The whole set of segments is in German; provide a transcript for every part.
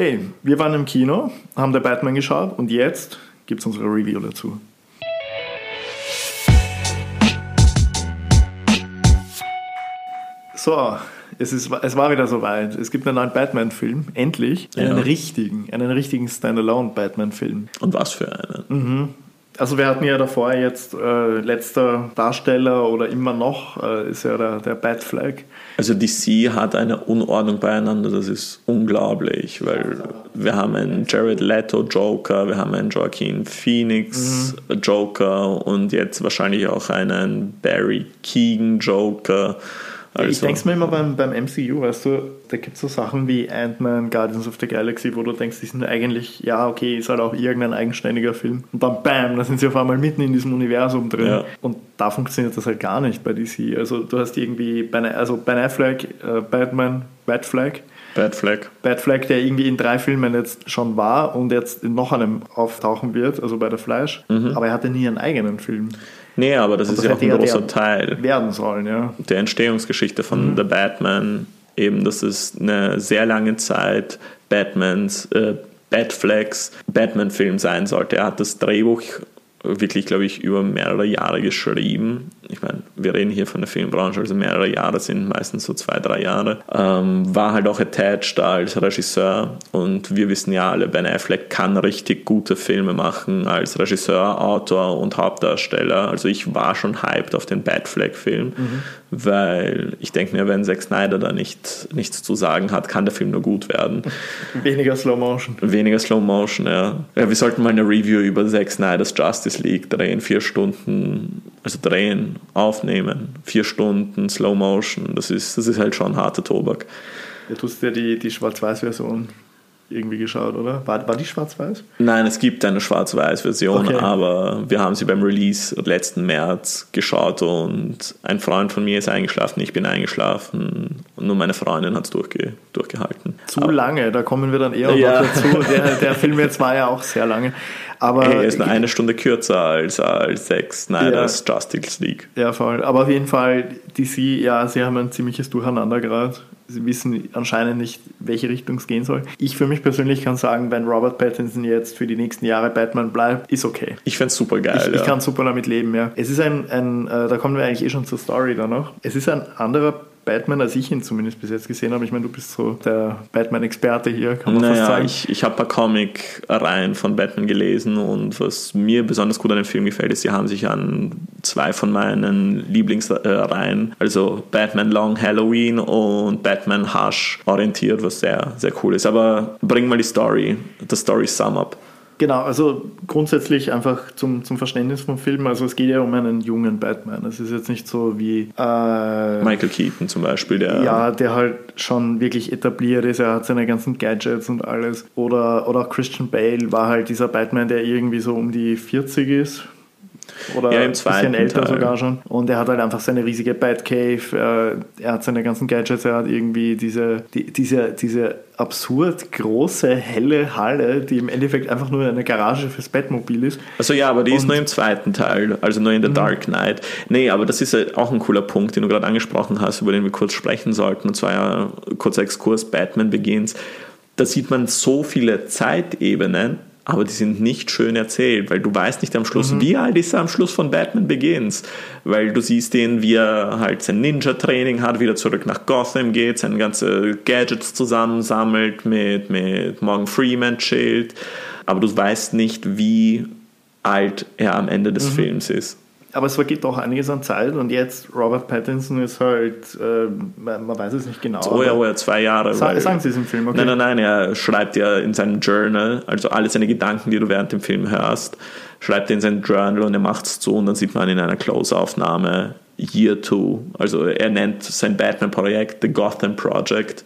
Hey, wir waren im Kino, haben der Batman geschaut und jetzt gibt es unsere Review dazu. So, es, ist, es war wieder soweit. Es gibt einen neuen Batman-Film, endlich. Einen Ja. richtigen, einen richtigen Standalone-Batman-Film. Und was für einen? Mhm. Also wir hatten ja davor jetzt äh, letzter Darsteller oder immer noch äh, ist ja der, der Batflag. Also DC hat eine Unordnung beieinander, das ist unglaublich, weil wir haben einen Jared Leto Joker, wir haben einen Joaquin Phoenix Joker und jetzt wahrscheinlich auch einen Barry Keegan Joker. Ich Also, denke mir immer beim, beim MCU, weißt du, da gibt es so Sachen wie Ant-Man, Guardians of the Galaxy, wo du denkst, die sind eigentlich, ja, okay, ist halt auch irgendein eigenständiger Film. Und dann bam, da sind sie auf einmal mitten in diesem Universum drin. Ja. Und da funktioniert das halt gar nicht bei DC. Also du hast irgendwie, Ben, also Ben Affleck, äh, Batman, Batflag, Bad Flag. Batflag, der irgendwie in drei Filmen jetzt schon war und jetzt in noch einem auftauchen wird, also bei der Flash. Aber er hatte nie einen eigenen Film Nee, aber das ist das ja auch ein großer Teil werden sollen, ja. der Entstehungsgeschichte von The Batman. Eben, dass es eine sehr lange Zeit Batmans, äh, Batflex Batman-Film sein sollte. Er hat das Drehbuch wirklich, glaube ich, über mehrere Jahre geschrieben. Ich meine, wir reden hier von der Filmbranche, also mehrere Jahre sind meistens so zwei, drei Jahre. Ähm, war halt auch attached als Regisseur und wir wissen ja alle, Ben Affleck kann richtig gute Filme machen als Regisseur, Autor und Hauptdarsteller. Also ich war schon hyped auf den Batfleck-Film, weil ich denke mir, wenn Zack Snyder da nicht, nichts zu sagen hat, kann der Film nur gut werden. Weniger Slow Motion. Weniger Slow Motion, ja. ja. Wir sollten mal eine Review über Zack Snyder's Justice League drehen. Vier Stunden, also drehen, aufnehmen. Vier Stunden Slow Motion. Das ist, das ist halt schon harter Tobak. Du hast ja die, die Schwarz-Weiß-Version irgendwie geschaut, oder? War, war die schwarz-weiß? Nein, es gibt eine Schwarz-Weiß-Version, Okay. aber wir haben sie beim Release letzten März geschaut und ein Freund von mir ist eingeschlafen, ich bin eingeschlafen und nur meine Freundin hat es durchge durchgehalten. Zu Aber- lange, da kommen wir dann eher Ja. noch dazu. Der, der Film jetzt war ja auch sehr lange. Aber Hey, er ist nur eine Stunde kürzer als, als Zack Snyder's Justice League. Ja, voll. Aber auf jeden Fall, DC, ja, sie haben ein ziemliches Durcheinander gerade. Sie wissen anscheinend nicht, welche Richtung es gehen soll. Ich für mich persönlich kann sagen, wenn Robert Pattinson jetzt für die nächsten Jahre Batman bleibt, ist okay. Ich fände es super geil. Ich, ich ja. kann super damit leben, ja. Es ist ein, ein äh, da kommen wir eigentlich eh schon zur Story da noch. Es ist ein anderer Batman, als ich ihn zumindest bis jetzt gesehen habe. Ich meine, du bist so der Batman-Experte hier, kann man fast Naja, sagen. ich, ich habe ein paar Comic-Reihen von Batman gelesen und was mir besonders gut an dem Film gefällt, ist, sie haben sich an zwei von meinen Lieblingsreihen, also Batman Long Halloween und Batman Hush, orientiert, was sehr, sehr cool ist. Aber bring mal die Story, das Story Sum Up. Genau, also grundsätzlich einfach zum, zum Verständnis vom Film. Also es geht ja um einen jungen Batman. Es ist jetzt nicht so wie äh, Michael Keaton zum Beispiel, der ja, der halt schon wirklich etabliert ist. Er hat seine ganzen Gadgets und alles. Oder, oder auch Christian Bale war halt dieser Batman, der irgendwie so um die 40 ist. Oder Ja, im ein zweiten bisschen älter Teil. sogar schon. Und er hat halt einfach seine riesige Batcave. äh, Er hat seine ganzen Gadgets. Er hat irgendwie diese, die, diese, diese absurd große, helle Halle, die im Endeffekt einfach nur eine Garage fürs Batmobil ist. Also ja, aber die ist Und- nur im zweiten Teil, also nur in The Dark Knight. Nee, aber das ist ja auch ein cooler Punkt, den du gerade angesprochen hast, über den wir kurz sprechen sollten. Und zwar ja kurzer Exkurs Batman Begins. Da sieht man so viele Zeitebenen, aber die sind nicht schön erzählt, weil du weißt nicht am Schluss, wie alt ist er am Schluss von Batman Begins. Weil du siehst ihn, wie er halt sein Ninja-Training hat, wieder zurück nach Gotham geht, seine ganze Gadgets zusammensammelt, mit, mit Morgan Freeman chillt. Aber du weißt nicht, wie alt er am Ende des Films ist. Aber es vergeht doch einiges an Zeit und jetzt Robert Pattinson ist halt, äh, man man weiß es nicht genau. Oh ja, oh ja, zwei Jahre. Sa- sagen Sie es im Film, okay? Nein, nein, nein, er schreibt ja in seinem Journal, also alle seine Gedanken, die du während dem Film hörst, schreibt er in sein Journal und er macht es zu und dann sieht man in einer Close-Aufnahme Year 2. Also er nennt sein Batman-Projekt The Gotham Project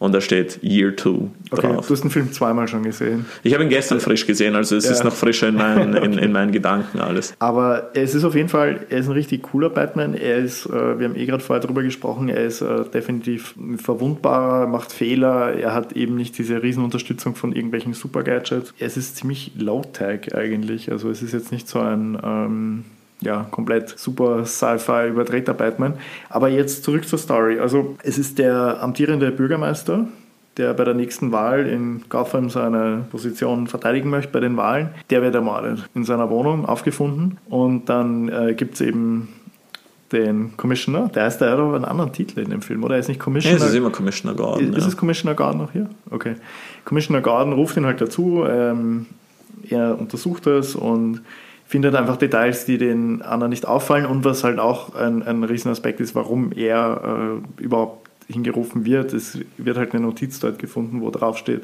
und da steht Year 2 Okay, drauf. du hast den Film zweimal schon gesehen. Ich habe ihn gestern frisch gesehen, also es Ja. ist noch frischer in meinen, in, in meinen Gedanken alles. Aber es ist auf jeden Fall, er ist ein richtig cooler Batman. Er ist, äh, wir haben eh gerade vorher drüber gesprochen, er ist äh, definitiv verwundbarer, macht Fehler, er hat eben nicht diese Riesenunterstützung von irgendwelchen Super-Gadgets. Es ist ziemlich low-tech eigentlich. Also es ist jetzt nicht so ein ähm, ja, komplett super Sci-Fi überdrehter Batman. Aber jetzt zurück zur Story. Also es ist der amtierende Bürgermeister, der bei der nächsten Wahl in Gotham seine Position verteidigen möchte bei den Wahlen, der wird ermordet in seiner Wohnung aufgefunden. Und dann äh, gibt es eben den Commissioner, der heißt ja aber einen anderen Titel in dem Film, oder? Er ist nicht Commissioner. Ja, es ist immer Commissioner Gordon. Ist, ist ja. es Commissioner Gordon noch hier? Okay. Commissioner Gordon ruft ihn halt dazu, ähm, er untersucht das und findet einfach Details, die den anderen nicht auffallen und was halt auch ein, ein Riesenaspekt ist, warum er äh, überhaupt hingerufen wird. Es wird halt eine Notiz dort gefunden, wo drauf steht,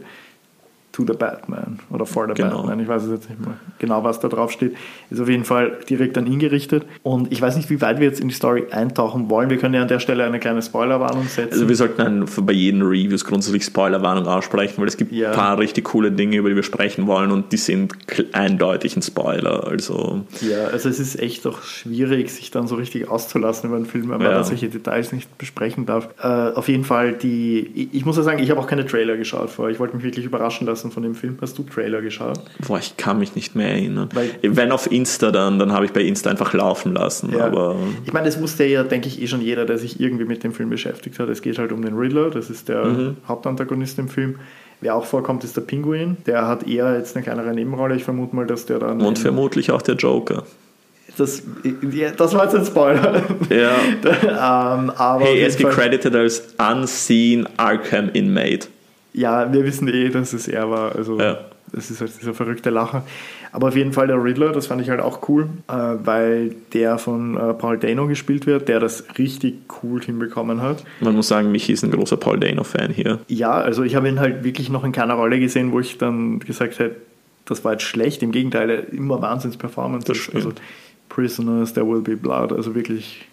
to the Batman oder for the Genau. Batman. Ich weiß es jetzt nicht mehr genau, was da drauf steht. Ist auf jeden Fall direkt an ihn gerichtet. Und ich weiß nicht, wie weit wir jetzt in die Story eintauchen wollen. Wir können ja an der Stelle eine kleine Spoilerwarnung setzen. Also wir sollten ein, bei jedem Reviews grundsätzlich Spoilerwarnung aussprechen, weil es gibt Ja. ein paar richtig coole Dinge, über die wir sprechen wollen und die sind eindeutig ein Spoiler. Also Ja, also es ist echt doch schwierig, sich dann so richtig auszulassen über einen Film, wenn man Ja. solche Details nicht besprechen darf. Äh, auf jeden Fall, die, ich muss ja sagen, ich habe auch keine Trailer geschaut vorher. Ich wollte mich wirklich überraschen lassen von dem Film. Hast du Trailer geschaut? boah, ich kann mich nicht mehr erinnern. Weil- Wenn auf Insta dann, dann habe ich bei Insta einfach laufen lassen. Ja. Aber Ich meine, das wusste ja, denke ich, eh schon jeder, der sich irgendwie mit dem Film beschäftigt hat. Es geht halt um den Riddler, das ist der Mhm. Hauptantagonist im Film. Wer auch vorkommt, ist der Pinguin. Der hat eher jetzt eine kleinere Nebenrolle. Ich vermute mal, dass der dann. und vermutlich auch der Joker. das, das war jetzt ein Spoiler. Ja. ähm, aber Hey, er ist gecredited als Unseen Arkham Inmate. Ja, wir wissen eh, dass es er war. Also Ja. das ist halt dieser verrückte Lacher. Aber auf jeden Fall der Riddler, das fand ich halt auch cool, äh, weil der von äh, Paul Dano gespielt wird, der das richtig cool hinbekommen hat. Man muss sagen, Michi ist ein großer Paul Dano-Fan hier. Ja, also ich habe ihn halt wirklich noch in keiner Rolle gesehen, wo ich dann gesagt hätte, das war jetzt schlecht. Im Gegenteil, er- immer Wahnsinns-Performance. Also Prisoners, There Will Be Blood, also wirklich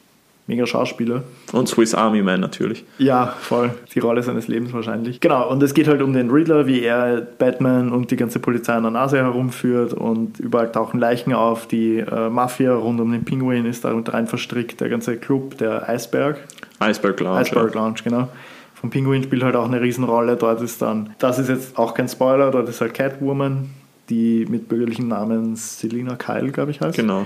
mega Schauspieler. Und Swiss Army Man natürlich. Ja, voll. Die Rolle seines Lebens wahrscheinlich. Genau, und es geht halt um den Riddler, wie er Batman und die ganze Polizei an der Nase herumführt und überall tauchen Leichen auf. Die äh, Mafia rund um den Pinguin ist da rein verstrickt, der ganze Club, der Eisberg. Iceberg Lounge. Iceberg ja. Lounge, genau. Vom Pinguin spielt halt auch eine Riesenrolle. Dort ist dann, das ist jetzt auch kein Spoiler, dort ist halt Catwoman, die mit bürgerlichen Namen Selina Kyle, glaube ich, heißt Genau.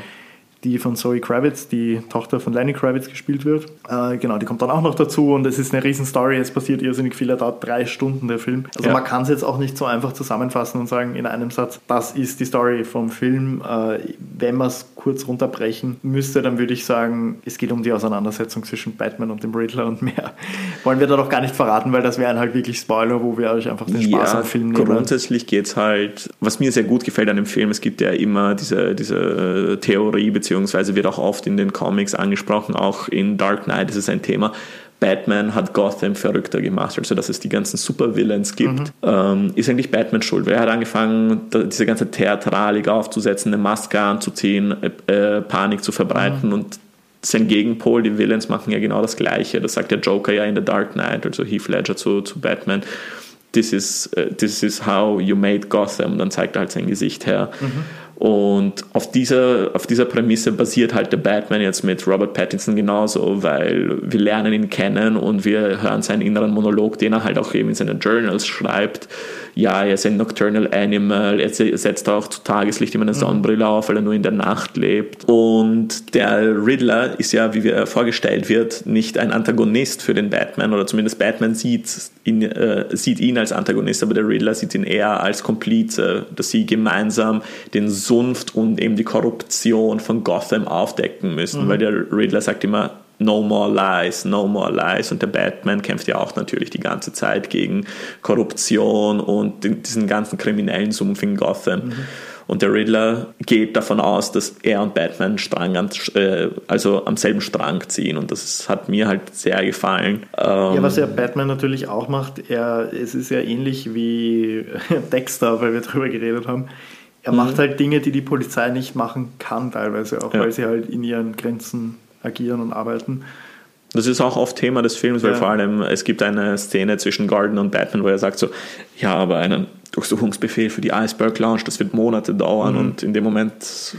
Die von Zoe Kravitz, die Tochter von Lenny Kravitz gespielt wird. Äh, genau, die kommt dann auch noch dazu und es ist eine riesen Story. Es passiert irrsinnig viel. Er dauert drei Stunden, der Film. Also Ja. man kann es jetzt auch nicht so einfach zusammenfassen und sagen in einem Satz, das ist die Story vom Film. Äh, wenn wir es kurz runterbrechen müsste, dann würde ich sagen, es geht um die Auseinandersetzung zwischen Batman und dem Riddler und mehr. Wollen wir da doch gar nicht verraten, weil das wären halt wirklich Spoiler, wo wir euch einfach den Spaß Ja, am Film nehmen. grundsätzlich geht es halt, was mir sehr gut gefällt an dem Film, es gibt ja immer diese, diese Theorie, beziehungsweise wird auch oft in den Comics angesprochen, auch in Dark Knight ist es ein Thema. Batman hat Gotham verrückter gemacht, also dass es die ganzen Supervillains gibt, ähm, ist eigentlich Batman schuld. Wer hat angefangen, diese ganze Theatralik aufzusetzen, eine Maske anzuziehen, äh, äh, Panik zu verbreiten und sein Gegenpol, die Villains machen ja genau das Gleiche. Das sagt der Joker ja in The Dark Knight, also Heath Ledger zu, zu Batman. This is, äh, this is how you made Gotham. Und dann zeigt er halt sein Gesicht her. Und auf dieser, auf dieser Prämisse basiert halt der Batman jetzt mit Robert Pattinson genauso, weil wir lernen ihn kennen und wir hören seinen inneren Monolog, den er halt auch eben in seinen Journals schreibt. Ja, er ist ein Nocturnal Animal, er se- setzt auch zu Tageslicht immer eine Sonnenbrille auf, weil er nur in der Nacht lebt. Und der Riddler ist ja, wie wir vorgestellt wird, nicht ein Antagonist für den Batman, oder zumindest Batman sieht ihn, äh, sieht ihn als Antagonist, aber der Riddler sieht ihn eher als Komplize, dass sie gemeinsam den Sunft und eben die Korruption von Gotham aufdecken müssen, weil der Riddler sagt immer, No more lies, no more lies. Und der Batman kämpft ja auch natürlich die ganze Zeit gegen Korruption und diesen ganzen kriminellen Sumpf in Gotham. Und der Riddler geht davon aus, dass er und Batman Strang an, äh, also am selben Strang ziehen. Und das hat mir halt sehr gefallen. Ähm, Ja, was ja Batman natürlich auch macht, er, es ist ja ähnlich wie Dexter, weil wir darüber geredet haben. Er macht halt Dinge, die die Polizei nicht machen kann, teilweise auch, Ja. weil sie halt in ihren Grenzen agieren und arbeiten. Das ist auch oft Thema des Films, weil Ja. vor allem es gibt eine Szene zwischen Gordon und Batman, wo er sagt so, ja, aber einen Durchsuchungsbefehl für die Iceberg Lounge, das wird Monate dauern und in dem Moment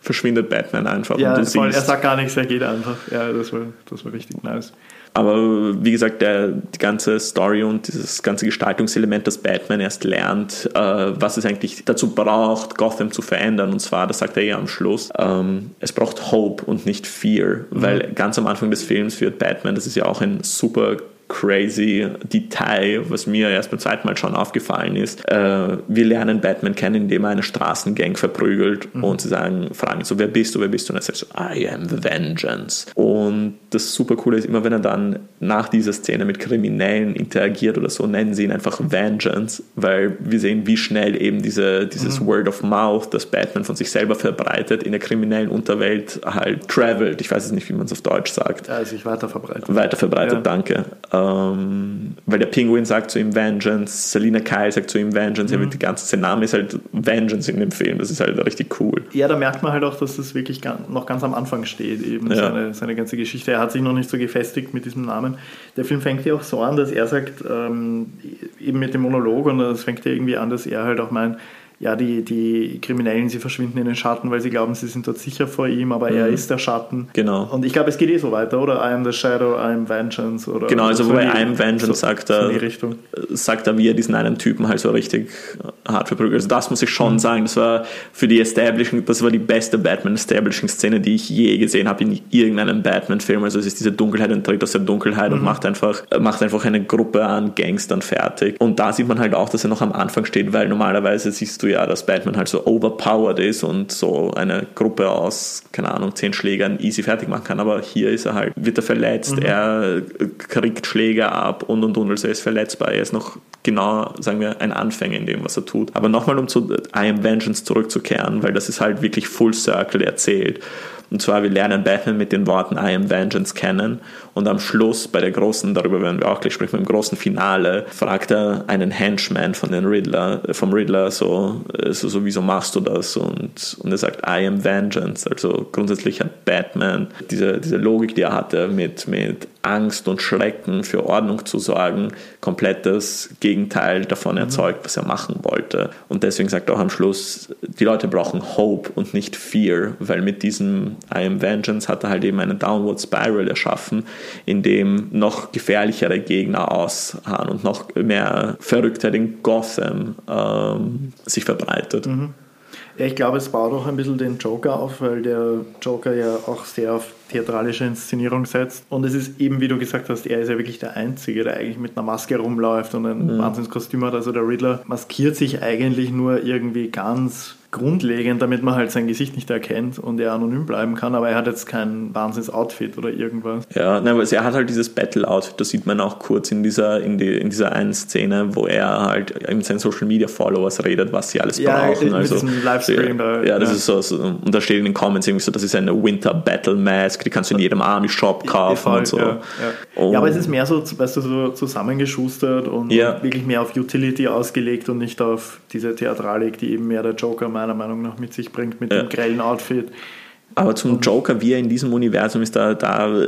verschwindet Batman einfach. Ja, und du voll, er sagt gar nichts, er geht einfach. Ja, das war, das war richtig nice. Aber wie gesagt, der, die ganze Story und dieses ganze Gestaltungselement, das Batman erst lernt, äh, was es eigentlich dazu braucht, Gotham zu verändern. Und zwar, das sagt er ja am Schluss, ähm, es braucht Hope und nicht Fear, weil ganz am Anfang des Films wird Batman, das ist ja auch ein super crazy Detail, was mir erst beim zweiten Mal schon aufgefallen ist. Äh, wir lernen Batman kennen, indem er eine Straßengang verprügelt mhm. und sie sagen, fragen so, wer bist du, wer bist du? Und er sagt so, I am the Vengeance. Und das super coole ist, immer wenn er dann nach dieser Szene mit Kriminellen interagiert oder so, nennen sie ihn einfach Vengeance, weil wir sehen, wie schnell eben diese, dieses mhm. Word of Mouth, das Batman von sich selber verbreitet, in der kriminellen Unterwelt halt travelt. Ich weiß es nicht, wie man es auf Deutsch sagt. Ja, sich weiter verbreitet. Weiter verbreitet, ja. danke. Ähm, weil der Penguin sagt zu ihm Vengeance, Selina Kyle sagt zu ihm Vengeance, mhm. die ganze, sein Name ist halt Vengeance in dem Film, das ist halt richtig cool. Ja, da merkt man halt auch, dass das wirklich noch ganz am Anfang steht, eben ja. seine, seine ganze Geschichte. Er hat sich noch nicht so gefestigt mit diesem Namen. Der Film fängt ja auch so an, dass er sagt, ähm, eben mit dem Monolog, und das fängt ja irgendwie an, dass er halt auch meint, ja, die, die Kriminellen, sie verschwinden in den Schatten, weil sie glauben, sie sind dort sicher vor ihm, aber mhm. er ist der Schatten. Genau. Und ich glaube, es geht eh so weiter, oder? I am the Shadow, I am Vengeance. Oder genau, also bei I am Vengeance so, sagt, er, sagt er, wie er diesen einen Typen halt so richtig hart verprügelt. Also das muss ich schon mhm. sagen, das war für die Establishing, das war die beste Batman-Establishing-Szene, die ich je gesehen habe in irgendeinem Batman-Film. Also es ist diese Dunkelheit und tritt aus der Dunkelheit mhm. und macht einfach, macht einfach eine Gruppe an Gangstern fertig. Und da sieht man halt auch, dass er noch am Anfang steht, weil normalerweise siehst du du ja, dass Batman halt so overpowered ist und so eine Gruppe aus, keine Ahnung, zehn Schlägern easy fertig machen kann. Aber hier ist er halt, wird er verletzt, mhm. er kriegt Schläge ab und und und, also er ist verletzbar. Er ist noch genau, sagen wir, ein Anfänger in dem, was er tut. Aber nochmal, um zu I Am Vengeance zurückzukehren, weil das ist halt wirklich Full Circle erzählt. Und zwar, wir lernen Batman mit den Worten I am Vengeance kennen. Und am Schluss, bei der großen, darüber werden wir auch gleich sprechen, beim großen Finale, fragt er einen Henchman von den Riddler, äh, vom Riddler so, äh, so, so, wieso machst du das? Und, und er sagt, I am Vengeance. Also grundsätzlich hat Batman diese, diese Logik, die er hatte, mit, mit Angst und Schrecken für Ordnung zu sorgen, komplett das Gegenteil davon mhm. erzeugt, was er machen wollte. Und deswegen sagt er auch am Schluss, die Leute brauchen Hope und nicht Fear, weil mit diesem I am Vengeance hat er halt eben eine Downward Spiral erschaffen, in dem noch gefährlichere Gegner ausharren und noch mehr Verrücktheit in Gotham ähm, sich verbreitet. Mhm. Ja, ich glaube, es baut auch ein bisschen den Joker auf, weil der Joker ja auch sehr auf theatralische Inszenierung setzt. Und es ist eben, wie du gesagt hast, er ist ja wirklich der Einzige, der eigentlich mit einer Maske rumläuft und ein mhm. Wahnsinnskostüm hat. Also der Riddler maskiert sich eigentlich nur irgendwie ganz grundlegend, damit man halt sein Gesicht nicht erkennt und er anonym bleiben kann, aber er hat jetzt kein Wahnsinns-Outfit oder irgendwas. Ja, nein, aber er hat halt dieses Battle-Outfit, das sieht man auch kurz in dieser, in, die, in dieser einen Szene, wo er halt mit seinen Social-Media-Followers redet, was sie alles ja, brauchen. Mit also, diesem Livestream. Ja, ja, das ist so, so, und da steht in den Comments irgendwie so, das ist eine Winter-Battle-Mask, die kannst du in jedem Army-Shop kaufen Voll, und so. Ja, ja. ja, aber es ist mehr so, weißt du, so zusammengeschustert und, ja. und wirklich mehr auf Utility ausgelegt und nicht auf diese Theatralik, die eben mehr der Joker meiner Meinung nach mit sich bringt, mit ja. dem grellen Outfit. Aber zum Joker, wie er in diesem Universum ist, da, da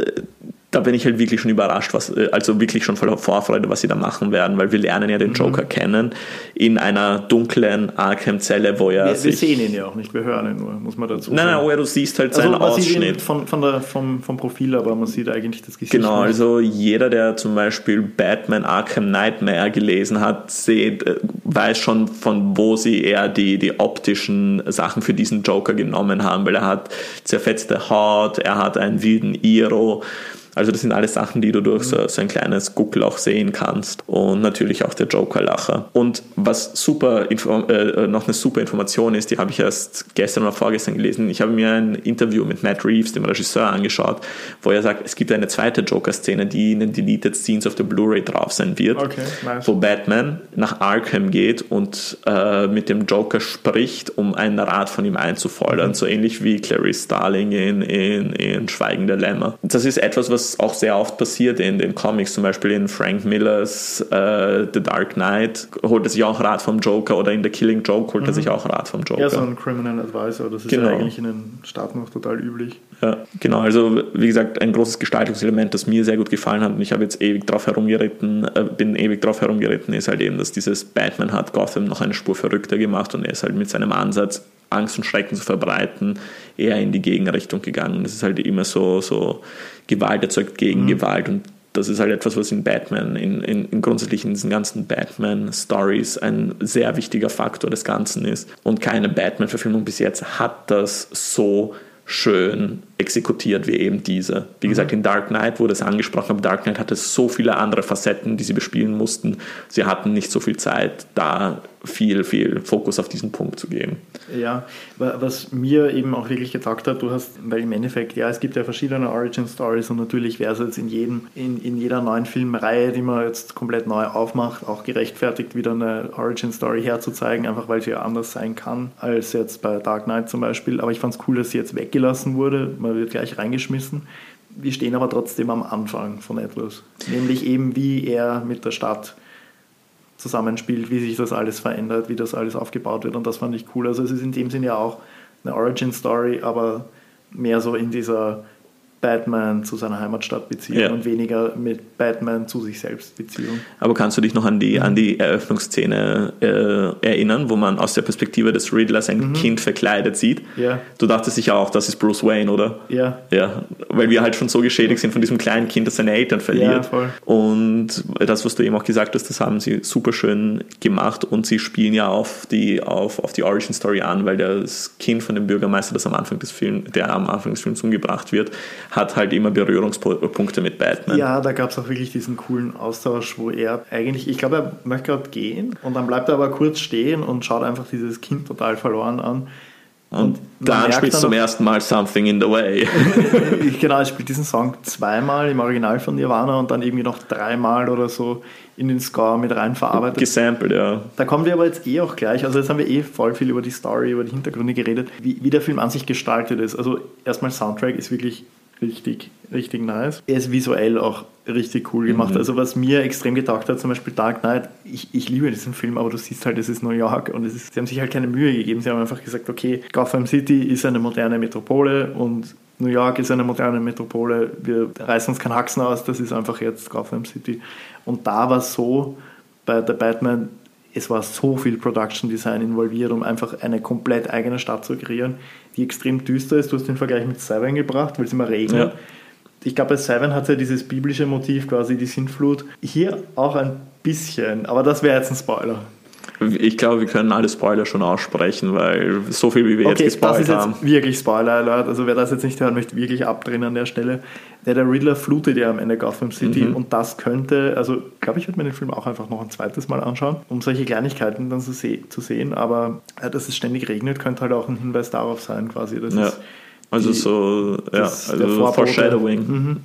da bin ich halt wirklich schon überrascht, was, äh, also wirklich schon voller Vorfreude, was sie da machen werden, weil wir lernen ja den mhm. Joker mhm. kennen in einer dunklen Arkham-Zelle, wo er wir. Wir sehen ihn ja auch nicht, wir hören ihn nur, muss man dazu sagen. Nein, nein, wo du siehst halt seinen also Ausschnitt. von, von der, vom, vom Profil, aber man sieht eigentlich das Gesicht Genau, also jeder, der zum Beispiel Batman Arkham Nightmare gelesen hat, sieht, äh, weiß schon, von wo sie eher die, die optischen Sachen für diesen Joker genommen haben, weil er hat zerfetzte Haut, er hat einen wilden Iro, also das sind alles Sachen, die du durch so, so ein kleines auch sehen kannst. Und natürlich auch der Joker-Lacher. Und was super äh, noch eine super Information ist, die habe ich erst gestern oder vorgestern gelesen. Ich habe mir ein Interview mit Matt Reeves, dem Regisseur, angeschaut, wo er sagt, es gibt eine zweite Joker-Szene, die in den Deleted Scenes auf der Blu-ray drauf sein wird, okay, nice. wo Batman nach Arkham geht und äh, mit dem Joker spricht, um einen Rat von ihm einzufordern, mhm. so ähnlich wie Clarice Starling in, in, in Schweigen der Lämmer. Das ist etwas, was auch sehr oft passiert in den Comics, zum Beispiel in Frank Millers äh, The Dark Knight, holt er sich auch Rat vom Joker oder in The Killing Joke holt mhm. er sich auch Rat vom Joker. Ja, so ein Criminal Advisor, das ist genau. ja eigentlich in den Staaten noch total üblich. Ja, genau, also wie gesagt, ein großes Gestaltungselement, das mir sehr gut gefallen hat und ich habe jetzt ewig drauf herumgeritten, äh, bin ewig drauf herumgeritten, ist halt eben, dass dieses Batman hat Gotham noch eine Spur verrückter gemacht und er ist halt mit seinem Ansatz Angst und Schrecken zu verbreiten, eher in die Gegenrichtung gegangen. Das ist halt immer so, so Gewalt erzeugt gegen mhm. Gewalt und das ist halt etwas, was in Batman, in, in, in grundsätzlich in diesen ganzen Batman-Stories ein sehr wichtiger Faktor des Ganzen ist. Und keine Batman-Verfilmung bis jetzt hat das so schön exekutiert wie eben diese. Wie gesagt, in Dark Knight wurde es angesprochen, aber Dark Knight hatte so viele andere Facetten, die sie bespielen mussten. Sie hatten nicht so viel Zeit, da viel, viel Fokus auf diesen Punkt zu geben. Ja, was mir eben auch wirklich getaugt hat, du hast, weil im Endeffekt, ja, es gibt ja verschiedene Origin Stories und natürlich wäre es jetzt in, jedem, in, in jeder neuen Filmreihe, die man jetzt komplett neu aufmacht, auch gerechtfertigt, wieder eine Origin Story herzuzeigen, einfach weil sie ja anders sein kann als jetzt bei Dark Knight zum Beispiel. Aber ich fand es cool, dass sie jetzt weggelassen wurde, man wird gleich reingeschmissen. Wir stehen aber trotzdem am Anfang von etwas, nämlich eben wie er mit der Stadt zusammenspielt, wie sich das alles verändert, wie das alles aufgebaut wird und das fand ich cool. Also es ist in dem Sinne ja auch eine Origin Story, aber mehr so in dieser Batman zu seiner Heimatstadt Beziehung ja. und weniger mit Batman zu sich selbst Beziehung. Aber kannst du dich noch an die, an die Eröffnungsszene äh, erinnern, wo man aus der Perspektive des Riddlers ein mhm. Kind verkleidet sieht? Ja. Du dachtest sicher auch, das ist Bruce Wayne, oder? Ja. Ja, weil wir halt schon so geschädigt sind von diesem kleinen Kind, das seine Eltern verliert. Ja, voll. Und das, was du eben auch gesagt hast, das haben sie super schön gemacht und sie spielen ja auf die, auf, auf die Origin Story an, weil das Kind von dem Bürgermeister, das am Anfang des Films, der am Anfang des Films umgebracht wird, hat halt immer Berührungspunkte mit Batman. Ja, da gab es auch wirklich diesen coolen Austausch, wo er eigentlich, ich glaube, er möchte gerade gehen und dann bleibt er aber kurz stehen und schaut einfach dieses Kind total verloren an. Und, und dann spielt zum ersten Mal Something in the Way. genau, er spielt diesen Song zweimal im Original von Nirvana und dann irgendwie noch dreimal oder so in den Score mit rein verarbeitet. Gesampled, ja. Da kommen wir aber jetzt eh auch gleich. Also jetzt haben wir eh voll viel über die Story, über die Hintergründe geredet, wie, wie der Film an sich gestaltet ist. Also erstmal Soundtrack ist wirklich richtig, richtig nice. Er ist visuell auch richtig cool gemacht. Mhm. Also was mir extrem getaugt hat, zum Beispiel Dark Knight, ich, ich liebe diesen Film, aber du siehst halt, es ist New York und es ist, sie haben sich halt keine Mühe gegeben. Sie haben einfach gesagt, okay, Gotham City ist eine moderne Metropole und New York ist eine moderne Metropole. Wir reißen uns keinen Haxen aus, das ist einfach jetzt Gotham City. Und da war es so, bei der Batman, es war so viel Production Design involviert, um einfach eine komplett eigene Stadt zu kreieren die extrem düster ist. Du hast den Vergleich mit Seven gebracht, weil es immer regnet. Ja. Ich glaube, bei Seven hat es ja dieses biblische Motiv, quasi die Sintflut. Hier auch ein bisschen, aber das wäre jetzt ein Spoiler. Ich glaube, wir können alle Spoiler schon aussprechen, weil so viel wie wir okay, jetzt gespoilert haben. Das ist jetzt wirklich Spoiler-Alert. Also wer das jetzt nicht hören möchte, wirklich abdrehen an der Stelle. Der, der Riddler flutet ja am Ende Gotham City mhm. und das könnte, also glaube ich, würde mir den Film auch einfach noch ein zweites Mal anschauen, um solche Kleinigkeiten dann zu, se zu sehen. Aber äh, dass es ständig regnet, könnte halt auch ein Hinweis darauf sein, quasi. Das ja. Also die, so, ja, also Foreshadowing. Mhm.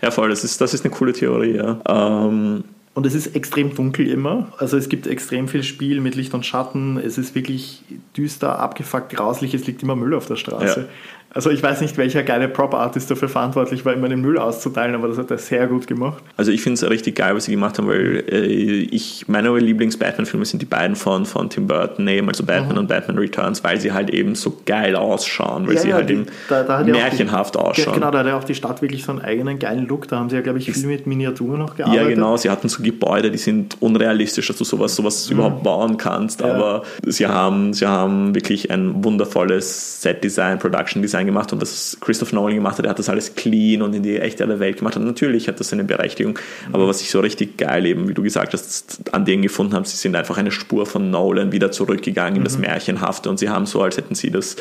Ja, voll, das ist, das ist eine coole Theorie, ja. Ähm, und es ist extrem dunkel immer. Also es gibt extrem viel Spiel mit Licht und Schatten. Es ist wirklich düster, abgefuckt, grauslich. Es liegt immer Müll auf der Straße. Ja. Also ich weiß nicht, welcher geile Prop-Artist dafür verantwortlich war, immer den Müll auszuteilen, aber das hat er sehr gut gemacht. Also ich finde es richtig geil, was sie gemacht haben, weil äh, ich, meine Lieblings-Batman-Filme sind die beiden von, von Tim Burton eben, also Batman mhm. und Batman Returns, weil sie halt eben so geil ausschauen, weil ja, sie ja, halt die, eben da, da märchenhaft die, ausschauen. Genau, da hat ja auch die Stadt wirklich so einen eigenen geilen Look, da haben sie ja, glaube ich, viel mit Miniaturen noch gearbeitet. Ja, genau, sie hatten so Gebäude, die sind unrealistisch, dass du sowas, sowas mhm. überhaupt bauen kannst, ja. aber sie haben, sie haben wirklich ein wundervolles Set-Design, Production-Design gemacht und das Christopher Nolan gemacht hat, er hat das alles clean und in die echte Welt gemacht. Und natürlich hat das seine Berechtigung. Aber was ich so richtig geil eben, wie du gesagt hast, an denen gefunden habe, sie sind einfach eine Spur von Nolan wieder zurückgegangen in das mhm. Märchenhafte und sie haben so, als hätten sie das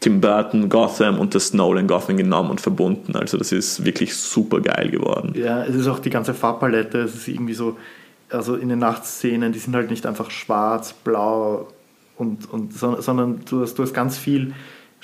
Tim Burton Gotham und das Nolan Gotham genommen und verbunden. Also das ist wirklich super geil geworden. Ja, es ist auch die ganze Farbpalette, es ist irgendwie so, also in den Nachtszenen, die sind halt nicht einfach schwarz, blau und, und sondern du hast, du hast ganz viel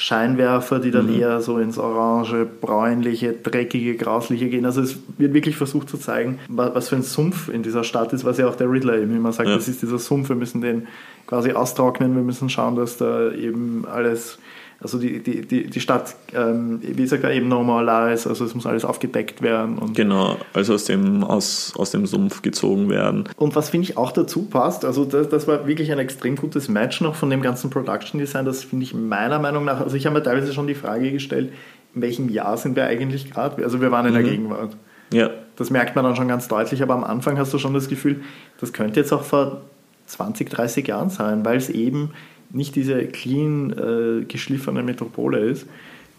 Scheinwerfer, die dann mhm. eher so ins orange, bräunliche, dreckige, grausliche gehen. Also es wird wirklich versucht zu zeigen, was für ein Sumpf in dieser Stadt ist, was ja auch der Riddler eben immer sagt, ja. das ist dieser Sumpf, wir müssen den quasi austrocknen, wir müssen schauen, dass da eben alles also die, die, die, die Stadt, ähm, wie sagt er, eben normal ist, also es muss alles aufgedeckt werden. Und genau, also aus dem, aus, aus dem Sumpf gezogen werden. Und was finde ich auch dazu passt, also das, das war wirklich ein extrem gutes Match noch von dem ganzen Production Design, das finde ich meiner Meinung nach, also ich habe mir teilweise schon die Frage gestellt, in welchem Jahr sind wir eigentlich gerade? Also wir waren in mhm. der Gegenwart. Ja. Das merkt man dann schon ganz deutlich, aber am Anfang hast du schon das Gefühl, das könnte jetzt auch vor 20, 30 Jahren sein, weil es eben nicht diese clean äh, geschliffene Metropole ist.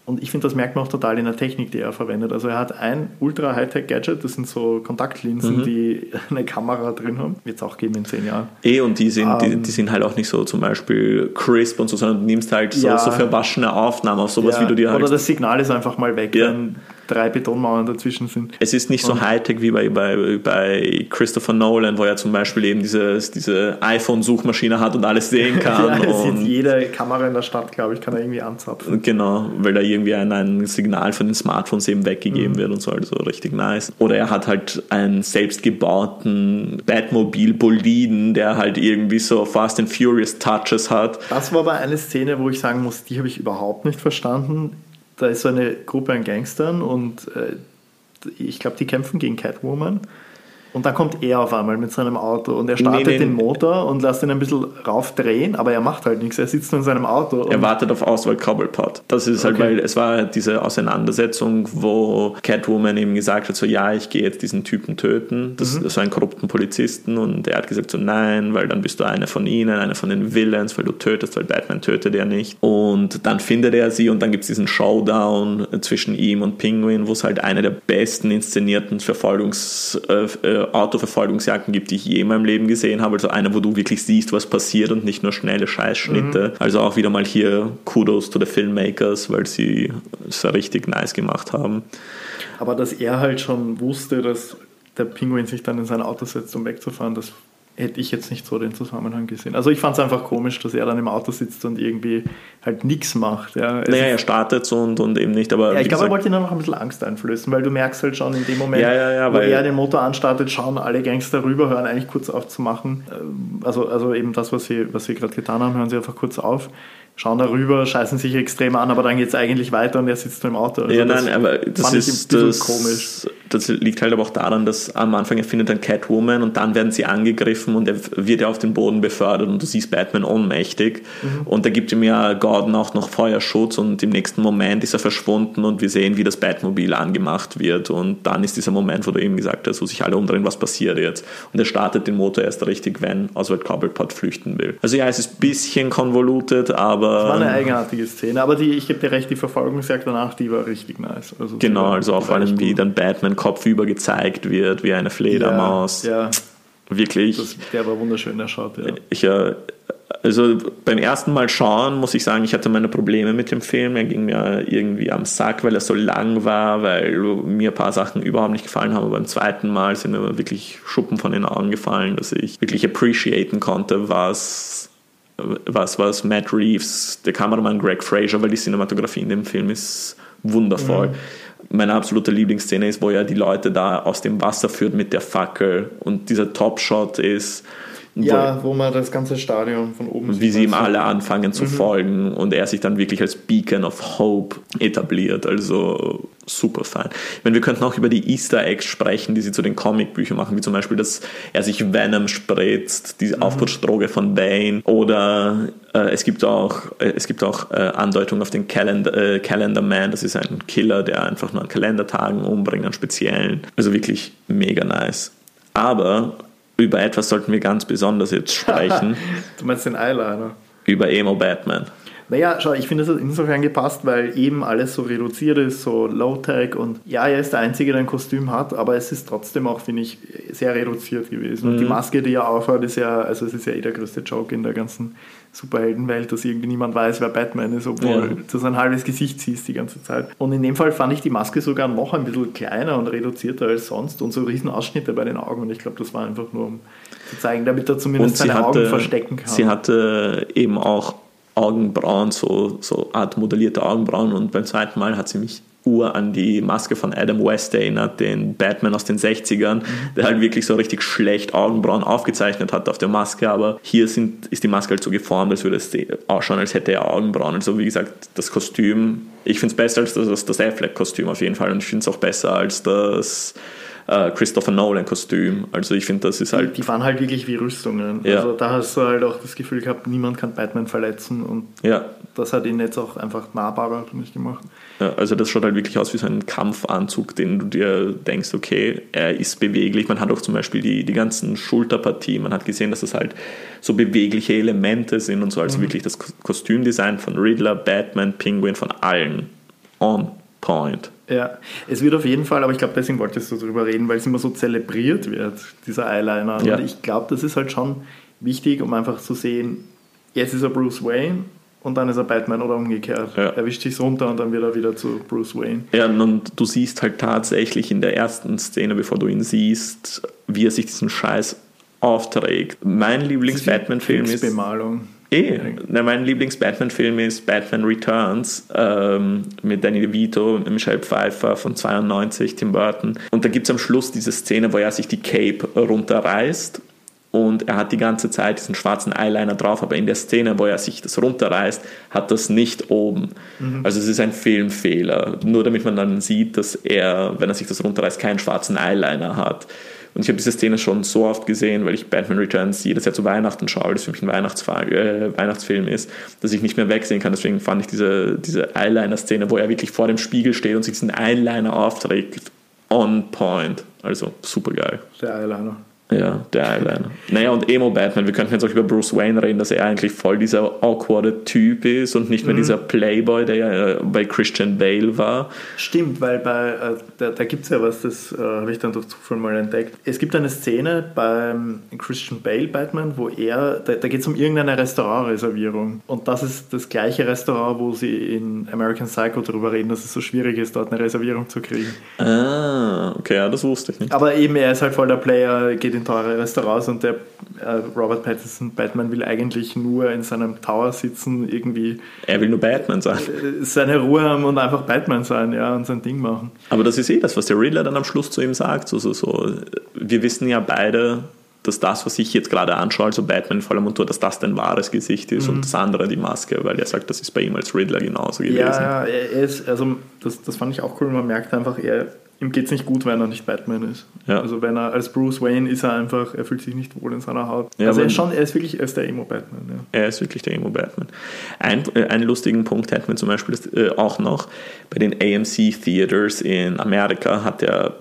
Und ich finde, das merkt man auch total in der Technik, die er verwendet. Also er hat ein ultra Hightech-Gadget, das sind so Kontaktlinsen, mhm. die eine Kamera drin haben. Wird es auch geben in zehn Jahren. Eh, und die sind, um, die, ähm, die, sind halt auch nicht so zum Beispiel crisp und so, sondern du nimmst halt so, ja, so verwaschene Aufnahmen auf sowas, ja, wie du dir halt. Oder das Signal ist einfach mal weg, ja. wenn drei Betonmauern dazwischen sind. Es ist nicht so Hightech wie bei, bei, bei Christopher Nolan, wo er zum Beispiel eben dieses, diese iPhone-Suchmaschine hat und alles sehen kann. ja, und jede Kamera in der Stadt, glaube ich, kann er irgendwie anzapfen. Genau, weil da irgendwie ein, ein Signal von den Smartphones eben weggegeben mhm. wird und so, also richtig nice. Oder er hat halt einen selbstgebauten Batmobil-Boliden, der halt irgendwie so Fast and Furious Touches hat. Das war aber eine Szene, wo ich sagen muss, die habe ich überhaupt nicht verstanden da ist so eine Gruppe an Gangstern und äh, ich glaube, die kämpfen gegen Catwoman. Und dann kommt er auf einmal mit seinem Auto und er startet nee, nee, den Motor und lässt ihn ein bisschen raufdrehen, aber er macht halt nichts. Er sitzt nur in seinem Auto. Er wartet auf Auswahl Cobblepot. Das ist halt, okay. weil es war diese Auseinandersetzung, wo Catwoman eben gesagt hat, so ja, ich gehe jetzt diesen Typen töten. Das, mhm. war einen korrupten Polizisten und er hat gesagt so nein, weil dann bist du einer von ihnen, einer von den Villains, weil du tötest, weil Batman tötet er nicht. Und dann findet er sie und dann gibt es diesen Showdown zwischen ihm und Penguin, wo es halt eine der besten inszenierten Verfolgungs- äh, Autoverfolgungsjagden gibt, die ich je in meinem Leben gesehen habe. Also eine, wo du wirklich siehst, was passiert und nicht nur schnelle Scheißschnitte. Mhm. Also auch wieder mal hier Kudos to the Filmmakers, weil sie es richtig nice gemacht haben. Aber dass er halt schon wusste, dass der Pinguin sich dann in sein Auto setzt, um wegzufahren, das hätte ich jetzt nicht so den Zusammenhang gesehen. Also ich fand es einfach komisch, dass er dann im Auto sitzt und irgendwie halt nichts macht. Ja. naja, er startet so und, und eben nicht, aber. Ja, ich glaube, er wollte ihn dann noch ein bisschen Angst einflößen, weil du merkst halt schon in dem Moment, ja, ja, wo er den Motor anstartet, schauen alle Gangster rüber, hören eigentlich kurz auf zu machen. Ähm, also, also eben das, was sie, was sie gerade getan haben, hören sie einfach kurz auf schauen darüber, scheißen sich extrem an, aber dann geht es eigentlich weiter und er sitzt nur im Auto. Also ja, nein, aber das ist das, komisch. Das liegt halt aber auch daran, dass am Anfang er findet dann Catwoman und dann werden sie angegriffen und er wird ja auf den Boden befördert und du siehst Batman ohnmächtig mhm. und da gibt ihm ja Gordon auch noch Feuerschutz und im nächsten Moment ist er verschwunden und wir sehen, wie das Batmobil angemacht wird und dann ist dieser Moment, wo du eben gesagt hast, wo sich alle umdrehen, was passiert jetzt und er startet den Motor erst richtig, wenn Oswald Cobblepot flüchten will. Also ja, es ist ein bisschen konvolutet, aber. Das war eine eigenartige Szene, aber die, ich gebe dir recht, die Verfolgungsjagd danach, die war richtig nice. Also genau, also vor allem, wie dann Batman kopfüber gezeigt wird, wie eine Fledermaus. Ja, ja. Wirklich. Das, der war wunderschön, der schaut, ja. Ich, also beim ersten Mal schauen muss ich sagen, ich hatte meine Probleme mit dem Film. Er ging mir irgendwie am Sack, weil er so lang war, weil mir ein paar Sachen überhaupt nicht gefallen haben. Aber beim zweiten Mal sind mir wirklich Schuppen von den Augen gefallen, dass ich wirklich appreciaten konnte, was was, was Matt Reeves, der Kameramann Greg Fraser, weil die Cinematografie in dem Film ist wundervoll. Mhm. Meine absolute Lieblingsszene ist, wo er die Leute da aus dem Wasser führt mit der Fackel. Und dieser Top-Shot ist ja, wo, wo man das ganze Stadion von oben sieht. Wie sie ihm alle anfangen zu mhm. folgen und er sich dann wirklich als Beacon of Hope etabliert. Also super fein. Ich meine, wir könnten auch über die Easter Eggs sprechen, die sie zu den Comicbüchern machen, wie zum Beispiel, dass er sich Venom spritzt, diese mhm. Aufputschdroge von Bane. Oder äh, es gibt auch, äh, es gibt auch äh, Andeutungen auf den Calendar, äh, Calendar Man. Das ist ein Killer, der einfach nur an Kalendertagen umbringt, an speziellen. Also wirklich mega nice. Aber über etwas sollten wir ganz besonders jetzt sprechen. du meinst den Eyeliner? Über Emo Batman. Naja, schau, ich finde es hat insofern gepasst, weil eben alles so reduziert ist, so Low-Tech und ja, er ist der Einzige, der ein Kostüm hat, aber es ist trotzdem auch, finde ich, sehr reduziert gewesen. Mhm. Und die mhm. Maske, die er aufhat, ist ja, also es ist ja eh der größte Joke in der ganzen Superheldenwelt, dass irgendwie niemand weiß, wer Batman ist, obwohl ja. du sein halbes Gesicht siehst die ganze Zeit. Und in dem Fall fand ich die Maske sogar noch ein bisschen kleiner und reduzierter als sonst und so riesen Ausschnitte bei den Augen und ich glaube, das war einfach nur, um zu zeigen, damit er zumindest seine hatte, Augen verstecken kann. Sie hatte eben auch Augenbrauen, so, so Art modellierte Augenbrauen und beim zweiten Mal hat sie mich Uhr an die Maske von Adam West erinnert, den Batman aus den 60ern, mhm. der halt wirklich so richtig schlecht Augenbrauen aufgezeichnet hat auf der Maske, aber hier sind, ist die Maske halt so geformt, als würde es ausschauen, als hätte er Augenbrauen. Also wie gesagt, das Kostüm, ich finde es besser als das, das Affleck-Kostüm auf jeden Fall und ich finde es auch besser als das äh, Christopher Nolan-Kostüm. Also ich finde, das ist halt. Die waren halt wirklich wie Rüstungen. Ja. Also da hast du halt auch das Gefühl gehabt, niemand kann Batman verletzen und ja. das hat ihn jetzt auch einfach nahbarer für mich gemacht. Ja, also das schaut halt wirklich aus wie so ein Kampfanzug, den du dir denkst, okay, er ist beweglich. Man hat auch zum Beispiel die, die ganzen Schulterpartien, man hat gesehen, dass das halt so bewegliche Elemente sind und so, also mhm. wirklich das Kostümdesign von Riddler, Batman, Penguin, von allen on point. Ja, es wird auf jeden Fall, aber ich glaube, deswegen wolltest du darüber reden, weil es immer so zelebriert wird, dieser Eyeliner. Ja. Und ich glaube, das ist halt schon wichtig, um einfach zu sehen, jetzt ist er Bruce Wayne und dann ist er Batman oder umgekehrt. Ja. Er wischt sich runter und dann wird er wieder zu Bruce Wayne. Ja, und du siehst halt tatsächlich in der ersten Szene, bevor du ihn siehst, wie er sich diesen Scheiß aufträgt. Mein Lieblings-Batman-Film ist. Bemalung. Eh, ne, mein Lieblings-Batman-Film ist Batman Returns ähm, mit Danny DeVito, Michelle Pfeiffer von 92, Tim Burton. Und da gibt es am Schluss diese Szene, wo er sich die Cape runterreißt und er hat die ganze Zeit diesen schwarzen Eyeliner drauf, aber in der Szene, wo er sich das runterreißt, hat das nicht oben. Also es ist ein Filmfehler, nur damit man dann sieht, dass er, wenn er sich das runterreißt, keinen schwarzen Eyeliner hat. Und ich habe diese Szene schon so oft gesehen, weil ich Batman Returns jedes Jahr zu Weihnachten schaue, weil das für mich ein Weihnachtsfilm, äh, Weihnachtsfilm ist, dass ich nicht mehr wegsehen kann. Deswegen fand ich diese, diese Eyeliner-Szene, wo er wirklich vor dem Spiegel steht und sich diesen Eyeliner aufträgt, on point. Also super geil. Der Eyeliner. Ja, der Eyeliner. Naja, und Emo Batman, wir könnten jetzt auch über Bruce Wayne reden, dass er eigentlich voll dieser awkwarde Typ ist und nicht mehr dieser Playboy, der ja äh, bei Christian Bale war. Stimmt, weil bei, äh, da, da gibt es ja was, das äh, habe ich dann durch Zufall mal entdeckt. Es gibt eine Szene beim Christian Bale Batman, wo er, da, da geht es um irgendeine Restaurantreservierung. Und das ist das gleiche Restaurant, wo sie in American Psycho darüber reden, dass es so schwierig ist, dort eine Reservierung zu kriegen. Ah, okay, ja, das wusste ich nicht. Aber eben, er ist halt voll der Player, geht in teure Restaurants und der äh, Robert Pattinson, Batman, will eigentlich nur in seinem Tower sitzen, irgendwie Er will nur Batman sein. äh, seine Ruhe haben und einfach Batman sein, ja, und sein Ding machen. Aber das ist eh das, was der Riddler dann am Schluss zu ihm sagt. So, so. Wir wissen ja beide, dass das, was ich jetzt gerade anschaue, also Batman in voller Montur, dass das dein wahres Gesicht ist und das andere die Maske, weil er sagt, das ist bei ihm als Riddler genauso gewesen. Ja, ja, er ist, also das, das fand ich auch cool, man merkt einfach, er, ihm geht es nicht gut, wenn er nicht Batman ist. Ja. Also wenn er als Bruce Wayne ist er einfach, er fühlt sich nicht wohl in seiner Haut. Ja, also er ist schon, er ist wirklich, er ist der Emo-Batman, ja. Er ist wirklich der Emo-Batman. Ein, äh, einen lustigen Punkt hätten wir zum Beispiel äh, auch noch. Bei den AMC Theaters in Amerika hat, der,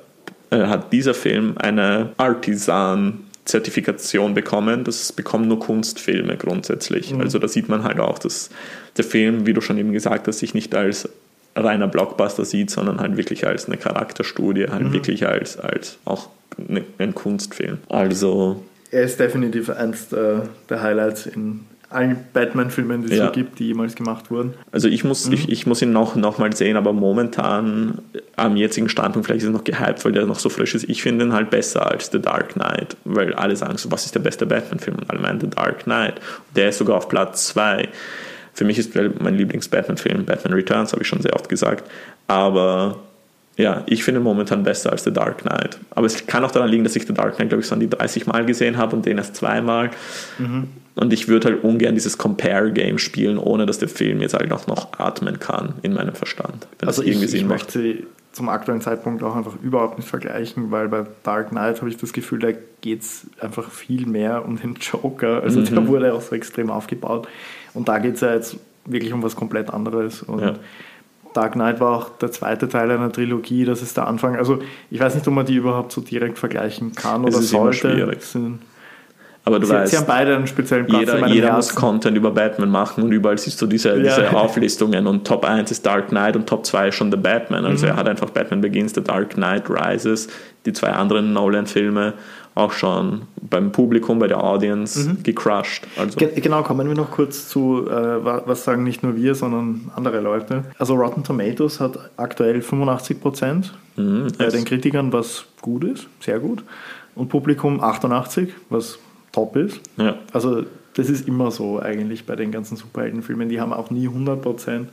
äh, hat dieser Film eine Artisan-Zertifikation bekommen. Das bekommen nur Kunstfilme grundsätzlich. Also da sieht man halt auch, dass der Film, wie du schon eben gesagt hast, sich nicht als reiner Blockbuster sieht, sondern halt wirklich als eine Charakterstudie, halt wirklich als, als auch eine, ein Kunstfilm. Also Er ist definitiv eins der, der Highlights in allen Batman-Filmen, die es Ja. so gibt, die jemals gemacht wurden. Also ich muss, ich, ich muss ihn noch, noch mal sehen, aber momentan am jetzigen Standpunkt, vielleicht ist er noch gehypt, weil der noch so frisch ist. Ich finde ihn halt besser als The Dark Knight, weil alle sagen so, was ist der beste Batman-Film? Und alle meinen The Dark Knight. Der ist sogar auf Platz 2. Für mich ist mein Lieblings-Batman-Film Batman Returns, habe ich schon sehr oft gesagt. Aber ja, ich finde momentan besser als The Dark Knight. Aber es kann auch daran liegen, dass ich The Dark Knight, glaube ich, so an die 30 Mal gesehen habe und den erst zweimal. Und ich würde halt ungern dieses Compare-Game spielen, ohne dass der Film jetzt halt auch noch atmen kann in meinem Verstand. Wenn Also ich, ich möchte sie zum aktuellen Zeitpunkt auch einfach überhaupt nicht vergleichen, weil bei Dark Knight habe ich das Gefühl, da geht es einfach viel mehr um den Joker. Also Mhm. der wurde auch so extrem aufgebaut. Und da geht es ja jetzt wirklich um was komplett anderes. Und Ja. Dark Knight war auch der zweite Teil einer Trilogie, das ist der Anfang. Also ich weiß nicht, ob man die überhaupt so direkt vergleichen kann Es oder sollte. Aber du Sie, weißt, sie haben beide einen speziellen Platz jeder, jeder muss. Content über Batman machen und überall siehst du diese, Ja. diese Auflistungen und Top 1 ist Dark Knight und Top 2 ist schon The Batman. Mhm. Also er hat einfach Batman Begins, The Dark Knight Rises, die zwei anderen Nolan-Filme auch schon beim Publikum, bei der Audience Mhm. gecrushed. Also, Ge- Genau, kommen wir noch kurz zu, äh, wa- was sagen nicht nur wir, sondern andere Leute. Also Rotten Tomatoes hat aktuell 85 Prozent mhm, bei den Kritikern, was gut ist, sehr gut. Und Publikum 88, was top ist. ja. Also das ist immer so eigentlich bei den ganzen Superheldenfilmen. Die haben auch nie 100 Prozent.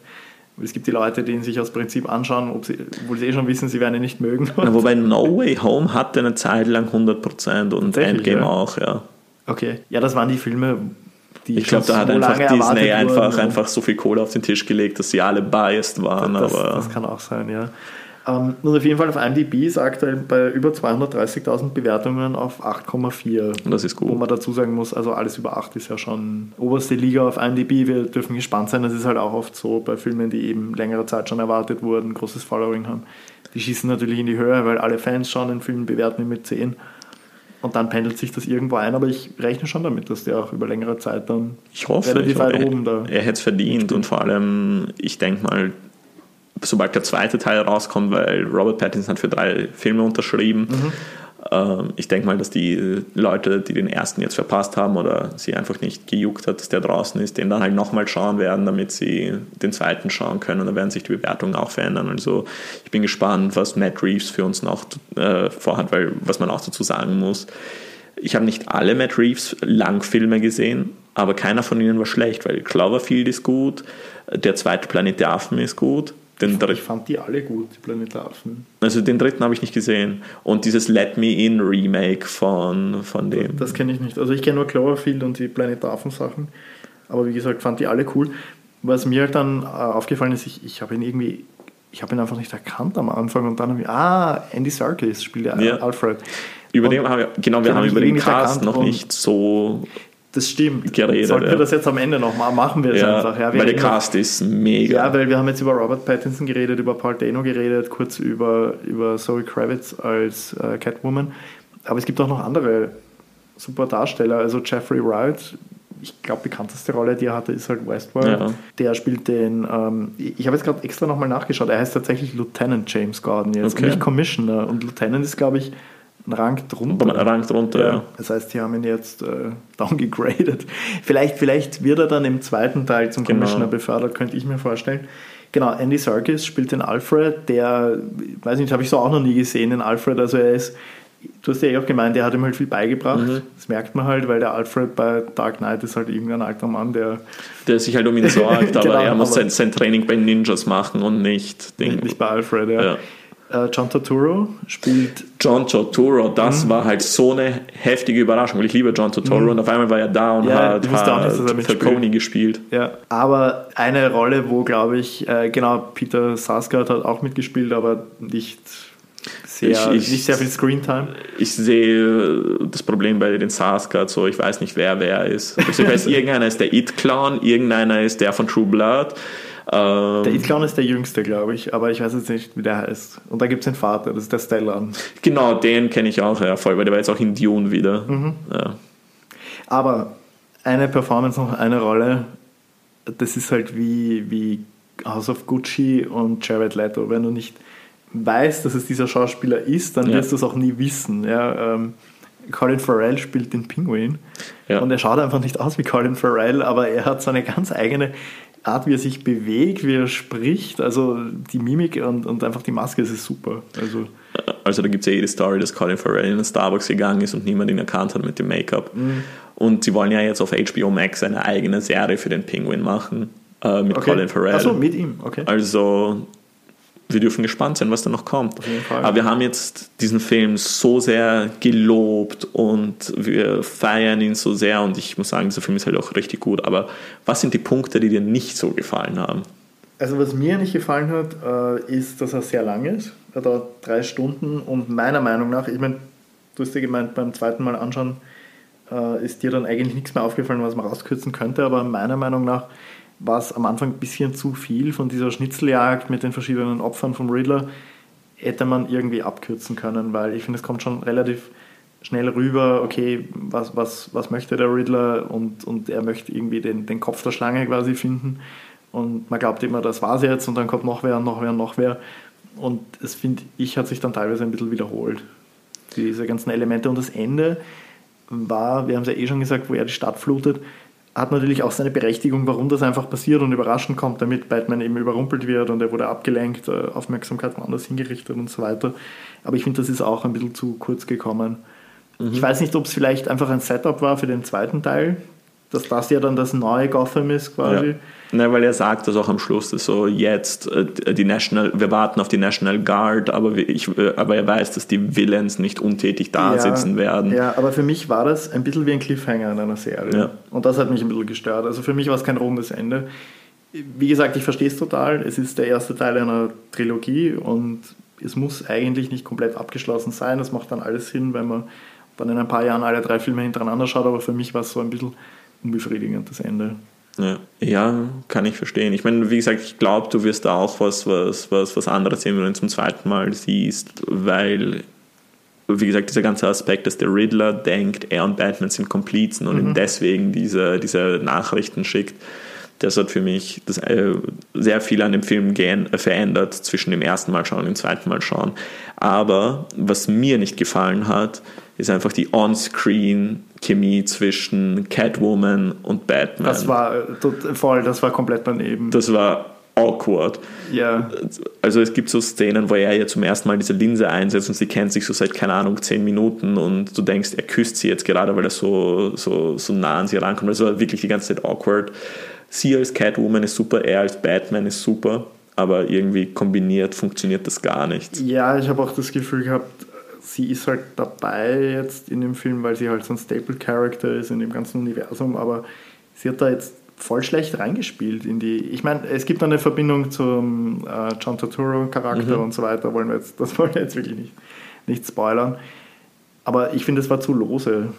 Es gibt die Leute, die ihn sich aus Prinzip anschauen, ob sie, obwohl sie eh schon wissen, sie werden ihn nicht mögen. Ja, wobei No Way Home hatte eine Zeit lang 100% und Endgame ja. auch, ja. Okay, ja, das waren die Filme, die Ich glaube, da hat so einfach Disney einfach, einfach so viel Kohle auf den Tisch gelegt, dass sie alle biased waren. Das, aber das kann auch sein, ja. Ähm, und auf jeden Fall auf IMDb ist er aktuell bei über 230.000 Bewertungen auf 8,4. das ist Wo gut. man dazu sagen muss, also alles über 8 ist ja schon oberste Liga auf IMDb. Wir dürfen gespannt sein. Das ist halt auch oft so bei Filmen, die eben längere Zeit schon erwartet wurden, großes Following haben. Die schießen natürlich in die Höhe, weil alle Fans schauen den Film, bewerten ihn mit 10. Und dann pendelt sich das irgendwo ein, aber ich rechne schon damit, dass der auch über längere Zeit dann Ich hoffe, relativ ich weit hoffe oben da. er hätte es verdient und vor allem, ich denke mal, sobald der zweite Teil rauskommt, weil Robert Pattinson hat für drei Filme unterschrieben. Mhm. Ähm, ich denke mal, dass die Leute, die den ersten jetzt verpasst haben oder sie einfach nicht gejuckt hat, dass der draußen ist, den dann halt nochmal schauen werden, damit sie den zweiten schauen können. Und dann werden sich die Bewertungen auch verändern. Also ich bin gespannt, was Matt Reeves für uns noch äh, vorhat, weil was man auch dazu sagen muss, ich habe nicht alle Matt Reeves Langfilme gesehen, aber keiner von ihnen war schlecht, weil Cloverfield ist gut, der zweite Planet der Affen ist gut, den ich fand die alle gut, die Planetaffen. Also den dritten habe ich nicht gesehen. Und dieses Let Me In Remake von, von dem. Das, das kenne ich nicht. Also ich kenne nur Cloverfield und die Planetaffen Sachen. Aber wie gesagt, fand die alle cool. Was mir halt dann äh, aufgefallen ist, ich, ich habe ihn irgendwie, ich habe ihn einfach nicht erkannt am Anfang und dann habe ich, ah, Andy Serkis spielt ja. Alfred. Über und den haben wir, genau, wir haben über den Cast noch nicht so das stimmt. Geredet, Sollten wir das jetzt am Ende noch mal machen, wir es ja, einfach. Ja, weil der Cast ist mega. Ja, weil wir haben jetzt über Robert Pattinson geredet, über Paul Dano geredet, kurz über, über Zoe Kravitz als äh, Catwoman. Aber es gibt auch noch andere super Darsteller. Also Jeffrey Wright, ich glaube, bekannteste Rolle, die er hatte, ist halt Westworld. Ja. Der spielt den, ähm, ich habe jetzt gerade extra nochmal nachgeschaut, er heißt tatsächlich Lieutenant James Gordon jetzt, okay. nicht Commissioner. Und Lieutenant ist, glaube ich, ein Rang drunter. Ein Rang drunter, ja. ja. Das heißt, die haben ihn jetzt äh, downgegradet. Vielleicht, vielleicht wird er dann im zweiten Teil zum genau. Commissioner befördert, könnte ich mir vorstellen. Genau, Andy Serkis spielt den Alfred, der, weiß nicht, habe ich so auch noch nie gesehen, den Alfred. Also er ist, du hast ja eh auch gemeint, der hat ihm halt viel beigebracht. Mhm. Das merkt man halt, weil der Alfred bei Dark Knight ist halt irgendein alter Mann, der. Der sich halt um ihn sorgt, aber genau, er muss sein, sein, Training bei Ninjas machen und nicht. Den, nicht bei Alfred, ja. ja. Äh, John Turturro spielt. John Turturro, das mhm. war halt so eine heftige Überraschung, weil ich liebe John Turturro mhm. und auf einmal war er da und ja, hat, hat Falcone gespielt. Ja, aber eine Rolle, wo glaube ich, äh, genau, Peter Sarsgaard hat auch mitgespielt, aber nicht sehr, ich, ich, nicht sehr viel Screentime. Ich sehe das Problem bei den Sarsgaard so, ich weiß nicht, wer wer ist. Also ich weiß, irgendeiner ist der It-Clown, irgendeiner ist der von True Blood. Ähm, der It-Clown ist der jüngste, glaube ich, aber ich weiß jetzt nicht, wie der heißt. Und da gibt es den Vater, das ist der Stellan. Genau, den kenne ich auch, ja, voll, weil der war jetzt auch in Dune wieder. Mhm. Ja. Aber eine Performance noch eine Rolle, das ist halt wie, wie House of Gucci und Jared Leto. Wenn du nicht weißt, dass es dieser Schauspieler ist, dann ja. wirst du es auch nie wissen. Ja, ähm, Colin Farrell spielt den Pinguin ja. und er schaut einfach nicht aus wie Colin Farrell, aber er hat so eine ganz eigene Art, wie er sich bewegt, wie er spricht, also die Mimik und, und einfach die Maske, das ist super. Also, also da gibt es ja jede Story, dass Colin Farrell in den Starbucks gegangen ist und niemand ihn erkannt hat mit dem Make-up. Mhm. Und sie wollen ja jetzt auf HBO Max eine eigene Serie für den Penguin machen äh, mit okay. Colin Farrell. Achso, mit ihm, okay. Also wir dürfen gespannt sein, was da noch kommt. Aber wir haben jetzt diesen Film so sehr gelobt und wir feiern ihn so sehr und ich muss sagen, dieser Film ist halt auch richtig gut. Aber was sind die Punkte, die dir nicht so gefallen haben? Also was mir nicht gefallen hat, äh, ist, dass er sehr lang ist. Er dauert drei Stunden und meiner Meinung nach, ich meine, du hast ja gemeint, beim zweiten Mal anschauen äh, ist dir dann eigentlich nichts mehr aufgefallen, was man rauskürzen könnte, aber meiner Meinung nach war es am Anfang ein bisschen zu viel von dieser Schnitzeljagd mit den verschiedenen Opfern vom Riddler. Hätte man irgendwie abkürzen können, weil ich finde, es kommt schon relativ schnell rüber, okay, was, was, was möchte der Riddler und, und er möchte irgendwie den, den Kopf der Schlange quasi finden. Und man glaubt immer, das war's jetzt und dann kommt noch wer und noch wer und noch wer. Und es finde ich, hat sich dann teilweise ein bisschen wiederholt. Diese ganzen Elemente und das Ende war, wir haben es ja eh schon gesagt, wo er die Stadt flutet, hat natürlich auch seine Berechtigung, warum das einfach passiert und überraschend kommt, damit Batman eben überrumpelt wird und er wurde abgelenkt, äh, Aufmerksamkeit woanders hingerichtet und so weiter. Aber ich finde, das ist auch ein bisschen zu kurz gekommen. Mhm. Ich weiß nicht, ob es vielleicht einfach ein Setup war für den zweiten Teil, dass das ja dann das neue Gotham ist quasi. Ja. Ne, weil er sagt das auch am Schluss, dass so jetzt äh, die National, wir warten auf die National Guard, aber, ich, äh, aber er weiß, dass die Villains nicht untätig da ja, sitzen werden. Ja, aber für mich war das ein bisschen wie ein Cliffhanger in einer Serie. Ja. Und das hat mich ein bisschen gestört. Also für mich war es kein rundes Ende. Wie gesagt, ich verstehe es total. Es ist der erste Teil einer Trilogie und es muss eigentlich nicht komplett abgeschlossen sein. Das macht dann alles Sinn, wenn man dann in ein paar Jahren alle drei Filme hintereinander schaut. Aber für mich war es so ein bisschen unbefriedigend, das Ende. Ja. ja, kann ich verstehen. Ich meine, wie gesagt, ich glaube, du wirst da auch was, was, was, was anderes sehen, wenn du ihn zum zweiten Mal siehst, weil, wie gesagt, dieser ganze Aspekt, dass der Riddler denkt, er und Batman sind Komplizen und mhm. ihm deswegen diese, diese Nachrichten schickt, Das hat für mich das, äh, sehr viel an dem Film gehen, äh, verändert zwischen dem ersten Mal schauen und dem zweiten Mal schauen. Aber was mir nicht gefallen hat, ist einfach die On-Screen-Chemie zwischen Catwoman und Batman. Das war voll, das war komplett daneben. Das war awkward. Ja. Also es gibt so Szenen, wo er ja zum ersten Mal diese Linse einsetzt und sie kennt sich so seit, keine Ahnung, zehn Minuten und du denkst, er küsst sie jetzt gerade, weil er so, so, so nah an sie rankommt. Das war wirklich die ganze Zeit awkward. Sie als Catwoman ist super, er als Batman ist super, aber irgendwie kombiniert funktioniert das gar nicht. Ja, ich habe auch das Gefühl gehabt, sie ist halt dabei jetzt in dem Film, weil sie halt so ein Staple-Character ist in dem ganzen Universum, aber sie hat da jetzt voll schlecht reingespielt in die. Ich meine, es gibt eine Verbindung zum äh, John Turturro-Charakter mhm. und so weiter, wollen wir jetzt, das wollen wir jetzt wirklich nicht, nicht spoilern. Aber ich finde, es war zu lose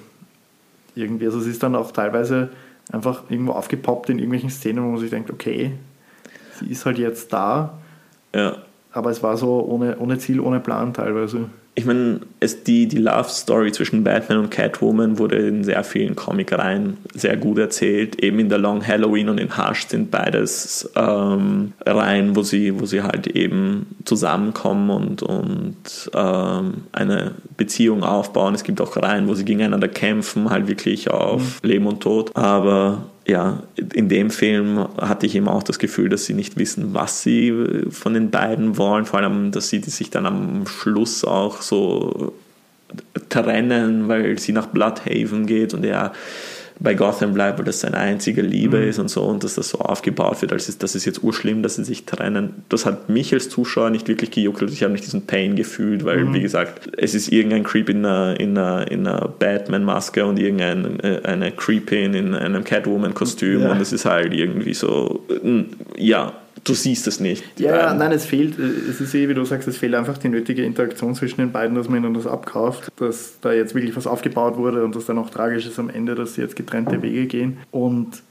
irgendwie. Also sie ist dann auch teilweise einfach irgendwo aufgepoppt in irgendwelchen Szenen, wo man sich denkt, okay, sie ist halt jetzt da. Ja. Aber es war so ohne, ohne Ziel, ohne Plan teilweise ich meine, die, die Love Story zwischen Batman und Catwoman wurde in sehr vielen Comic-Reihen sehr gut erzählt. Eben in der Long Halloween und in Hush sind beides ähm, Reihen, wo sie, wo sie halt eben zusammenkommen und, und ähm, eine Beziehung aufbauen. Es gibt auch Reihen, wo sie gegeneinander kämpfen, halt wirklich auf mhm. Leben und Tod. Aber ja, in dem Film hatte ich eben auch das Gefühl, dass sie nicht wissen, was sie von den beiden wollen. Vor allem, dass sie sich dann am Schluss auch so trennen, weil sie nach Bloodhaven geht und er bei Gotham bleibt, weil das seine einzige Liebe mhm. ist und so und dass das so aufgebaut wird, als ist das ist jetzt urschlimm, dass sie sich trennen. Das hat mich als Zuschauer nicht wirklich gejuckelt. Ich habe nicht diesen Pain gefühlt, weil, mhm. wie gesagt, es ist irgendein Creep in einer, in einer, in einer Batman-Maske und irgendeine eine Creepin in einem Catwoman-Kostüm ja. und es ist halt irgendwie so, ja, du siehst es nicht. Ja, ja, nein, es fehlt, es ist eh, wie du sagst, es fehlt einfach die nötige Interaktion zwischen den beiden, dass man ihnen das abkauft, dass da jetzt wirklich was aufgebaut wurde und dass dann auch tragisch ist am Ende, dass sie jetzt getrennte Wege gehen. Und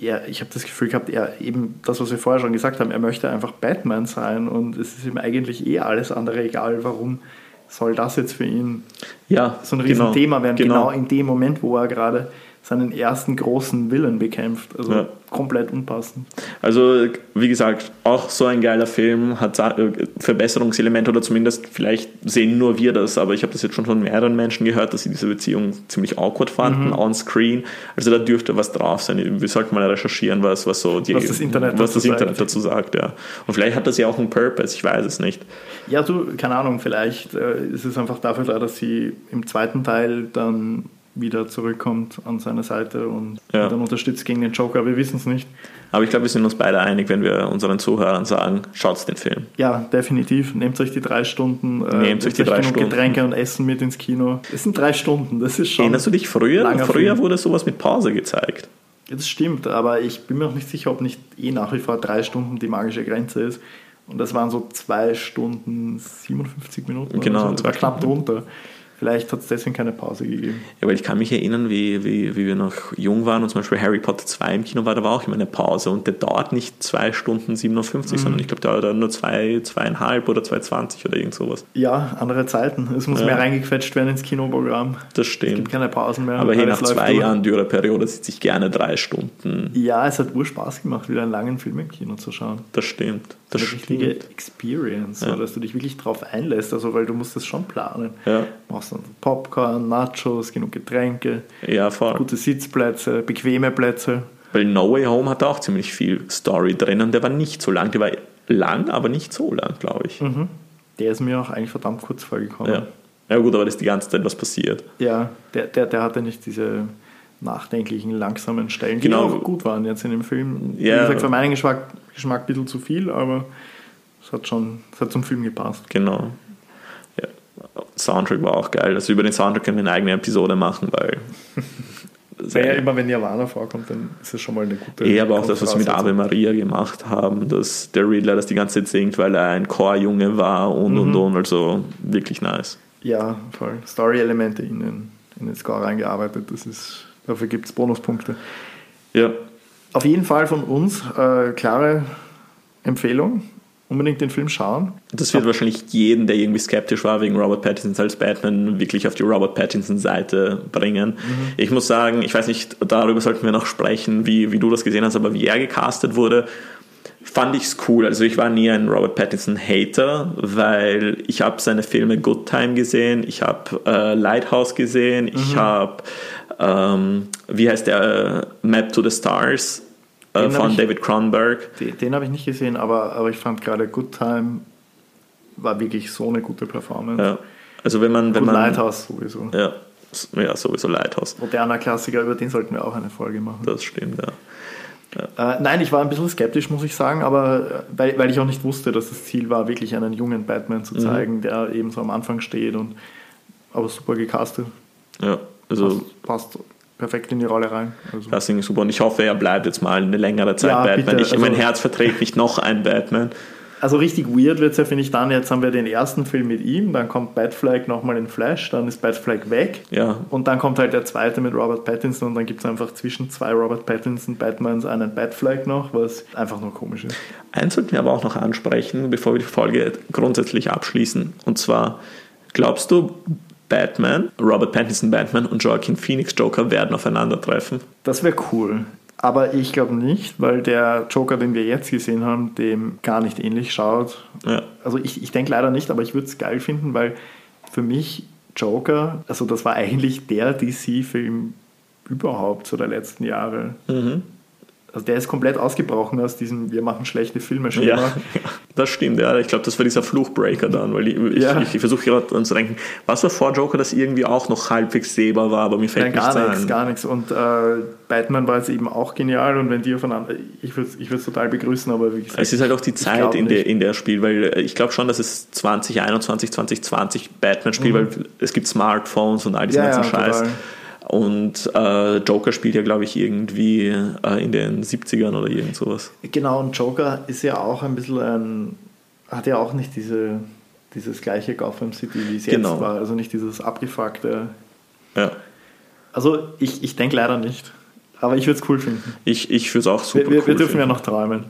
ja, ich habe das Gefühl gehabt, er eben das, was wir vorher schon gesagt haben, er möchte einfach Batman sein und es ist ihm eigentlich eh alles andere egal, warum soll das jetzt für ihn ja, so ein Riesenthema genau, werden, genau. genau in dem Moment, wo er gerade seinen ersten großen Willen bekämpft. Also ja. komplett unpassend. Also, wie gesagt, auch so ein geiler Film, hat Verbesserungselemente oder zumindest vielleicht sehen nur wir das, aber ich habe das jetzt schon von mehreren Menschen gehört, dass sie diese Beziehung ziemlich awkward fanden, mhm. on screen. Also da dürfte was drauf sein. Wir sollten mal recherchieren, was, was so die, was das Internet, was das Internet dazu sagt. Ja. Und vielleicht hat das ja auch einen Purpose, ich weiß es nicht. Ja, du, keine Ahnung, vielleicht äh, ist es einfach dafür da, dass sie im zweiten Teil dann wieder zurückkommt an seine Seite und ja. dann unterstützt gegen den Joker. Wir wissen es nicht. Aber ich glaube, wir sind uns beide einig, wenn wir unseren Zuhörern sagen, schaut den Film. Ja, definitiv. Nehmt euch die drei Stunden. Äh, Nehmt euch die drei Stunden. Getränke und Essen mit ins Kino. Es sind drei Stunden, das ist schon. Erinnerst du dich früher? Früher Film. wurde sowas mit Pause gezeigt. Das stimmt, aber ich bin mir auch nicht sicher, ob nicht eh nach wie vor drei Stunden die magische Grenze ist. Und das waren so zwei Stunden 57 Minuten. Genau, so. war knapp drunter. Vielleicht hat es deswegen keine Pause gegeben. Ja, weil ich kann mich erinnern, wie, wie, wie wir noch jung waren und zum Beispiel Harry Potter 2 im Kino war, da war auch immer eine Pause und der dauert nicht 2 Stunden 57, mhm. sondern ich glaube, der dauert nur zwei, zweieinhalb oder 2,20 oder irgend sowas. Ja, andere Zeiten. Es muss ja. mehr reingequetscht werden ins Kinoprogramm. Das stimmt. Es gibt keine Pausen mehr. Aber hier nach zwei Jahren Dürreperiode sitze ich gerne drei Stunden. Ja, es hat wohl Spaß gemacht, wieder einen langen Film im Kino zu schauen. Das stimmt. Das eine stimmt. richtige Experience, ja. so, dass du dich wirklich drauf einlässt, also weil du musst das schon planen. Ja. Du brauchst dann Popcorn, Nachos, genug Getränke, ja, voll. gute Sitzplätze, bequeme Plätze. Weil No Way Home hat auch ziemlich viel Story drin und der war nicht so lang. Der war lang, aber nicht so lang, glaube ich. Mhm. Der ist mir auch eigentlich verdammt kurz vorgekommen. Ja. ja gut, aber das ist die ganze Zeit was passiert. Ja, der, der, der hatte nicht diese nachdenklichen, langsamen Stellen, die genau. auch gut waren jetzt in dem Film. Ja. Wie gesagt, für meinen Geschmack, Geschmack ein bisschen zu viel, aber es hat schon es hat zum Film gepasst. Genau. Soundtrack war auch geil. Also über den Soundtrack können wir eine eigene Episode machen, weil. ja, immer wenn Nirvana vorkommt, dann ist es schon mal eine gute. Ja, aber auch das, was wir mit Ave Maria gemacht haben, dass der Riddler das die ganze Zeit singt, weil er ein Chorjunge war und mhm. und und. Also wirklich nice. Ja, voll. Story-Elemente in den, in den Score reingearbeitet, das ist Dafür gibt es Bonuspunkte. Ja. Auf jeden Fall von uns äh, klare Empfehlung. Unbedingt den Film schauen. Das wird wahrscheinlich jeden, der irgendwie skeptisch war wegen Robert Pattinson als Batman, wirklich auf die Robert Pattinson-Seite bringen. Mhm. Ich muss sagen, ich weiß nicht, darüber sollten wir noch sprechen, wie, wie du das gesehen hast, aber wie er gecastet wurde, fand ich es cool. Also ich war nie ein Robert Pattinson-Hater, weil ich habe seine Filme Good Time gesehen, ich habe äh, Lighthouse gesehen, ich mhm. habe, ähm, wie heißt der, äh, Map to the Stars äh, von ich, David Cronenberg. Den, den habe ich nicht gesehen, aber, aber ich fand gerade Good Time war wirklich so eine gute Performance. Ja. Also wenn man... Wenn man Lighthouse sowieso. Ja, ja, sowieso Lighthouse. Moderner Klassiker, über den sollten wir auch eine Folge machen. Das stimmt, ja. Ja. Äh, nein, ich war ein bisschen skeptisch, muss ich sagen, aber äh, weil, weil ich auch nicht wusste, dass das Ziel war, wirklich einen jungen Batman zu mhm. zeigen, mhm. der eben so am Anfang steht und aber super gecastet. Ja, also passt, passt perfekt in die Rolle rein. Also. Das ist super und ich hoffe, er bleibt jetzt mal eine längere Zeit ja, Batman. Bitte, ich, also, mein Herz verträgt nicht noch ein Batman. Also richtig weird wird es ja, finde ich, dann. Jetzt haben wir den ersten Film mit ihm, dann kommt Batflag nochmal in Flash, dann ist Batflag weg. Ja. Und dann kommt halt der zweite mit Robert Pattinson und dann gibt es einfach zwischen zwei Robert Pattinson Batmans einen Batflag noch, was einfach nur komisch ist. Eins sollten wir aber auch noch ansprechen, bevor wir die Folge grundsätzlich abschließen. Und zwar, glaubst du, Batman, Robert Pattinson Batman und Joaquin Phoenix Joker werden aufeinandertreffen? Das wäre cool. Aber ich glaube nicht, weil der Joker, den wir jetzt gesehen haben, dem gar nicht ähnlich schaut. Ja. Also ich, ich denke leider nicht, aber ich würde es geil finden, weil für mich Joker, also das war eigentlich der DC-Film überhaupt so der letzten Jahre. Mhm. Also der ist komplett ausgebrochen aus diesem Wir machen schlechte Filme Schema. Ja, das stimmt, ja. Ich glaube, das war dieser Fluchbreaker dann, weil ich, ja. ich, ich versuche gerade dran zu denken, was war vor Joker, das irgendwie auch noch halbwegs sehbar war, aber mir fällt Nein, gar nichts nichts, gar nichts. Und äh, Batman war jetzt eben auch genial und wenn die aufeinander, ich würde es total begrüßen, aber wie gesagt. Es ist halt auch die Zeit, in der, in der Spiel, weil äh, ich glaube schon, dass es 2021, 2020 Batman spielt, mhm. weil es gibt Smartphones und all diesen ja, ganzen ja, Scheiß. Total. Und äh, Joker spielt ja, glaube ich, irgendwie äh, in den 70ern oder irgend sowas. Genau, und Joker ist ja auch ein bisschen ein, hat ja auch nicht diese, dieses gleiche Gotham City, wie es genau. jetzt war. Also nicht dieses abgefuckte. Ja. Also ich, ich denke leider nicht. Aber ich würde es cool finden. Ich, ich würde es auch super wir, wir, cool wir dürfen finden. ja noch träumen.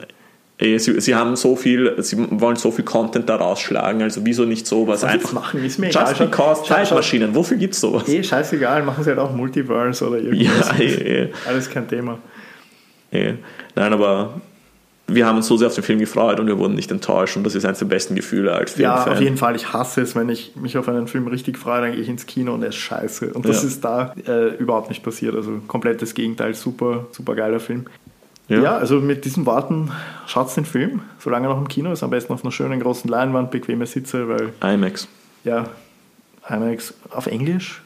Sie, sie, haben so viel, sie wollen so viel Content daraus schlagen, also wieso nicht sowas Was einfach machen, ist mir Just egal. because Zeitmaschinen, wofür gibt es sowas? Eh, scheißegal, machen sie halt auch Multiverse oder irgendwas. Ja, eh, eh. Alles kein Thema. Eh. Nein, aber wir haben uns so sehr auf den Film gefreut und wir wurden nicht enttäuscht und das ist eines der besten Gefühle als Filmfan. Ja, auf jeden Fall. Ich hasse es, wenn ich mich auf einen Film richtig freue, dann gehe ich ins Kino und er ist scheiße. Und das ja. ist da äh, überhaupt nicht passiert. Also komplettes Gegenteil. Super, super geiler Film. Ja. ja, also mit diesen Worten schaut den Film, solange er noch im Kino ist, am besten auf einer schönen großen Leinwand, bequeme Sitze, weil. IMAX. Ja, IMAX auf Englisch.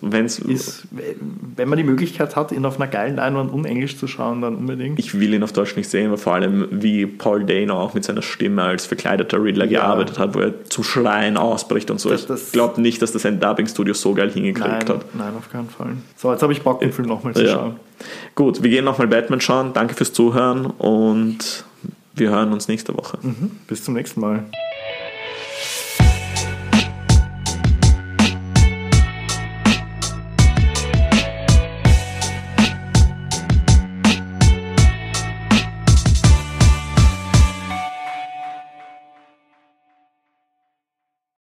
Wenn's, ist, wenn man die Möglichkeit hat, ihn auf einer geilen Leinwand unenglisch zu schauen, dann unbedingt. Ich will ihn auf Deutsch nicht sehen, aber vor allem wie Paul Dano auch mit seiner Stimme als verkleideter Riddler ja. gearbeitet hat, wo er zum Schreien ausbricht und so. Das, das ich glaube nicht, dass das ein Dubbing-Studio so geil hingekriegt nein, hat. Nein, auf keinen Fall. So, jetzt habe ich Bock, den Film nochmal zu ja. schauen. Gut, wir gehen nochmal Batman schauen. Danke fürs Zuhören und wir hören uns nächste Woche. Mhm. Bis zum nächsten Mal.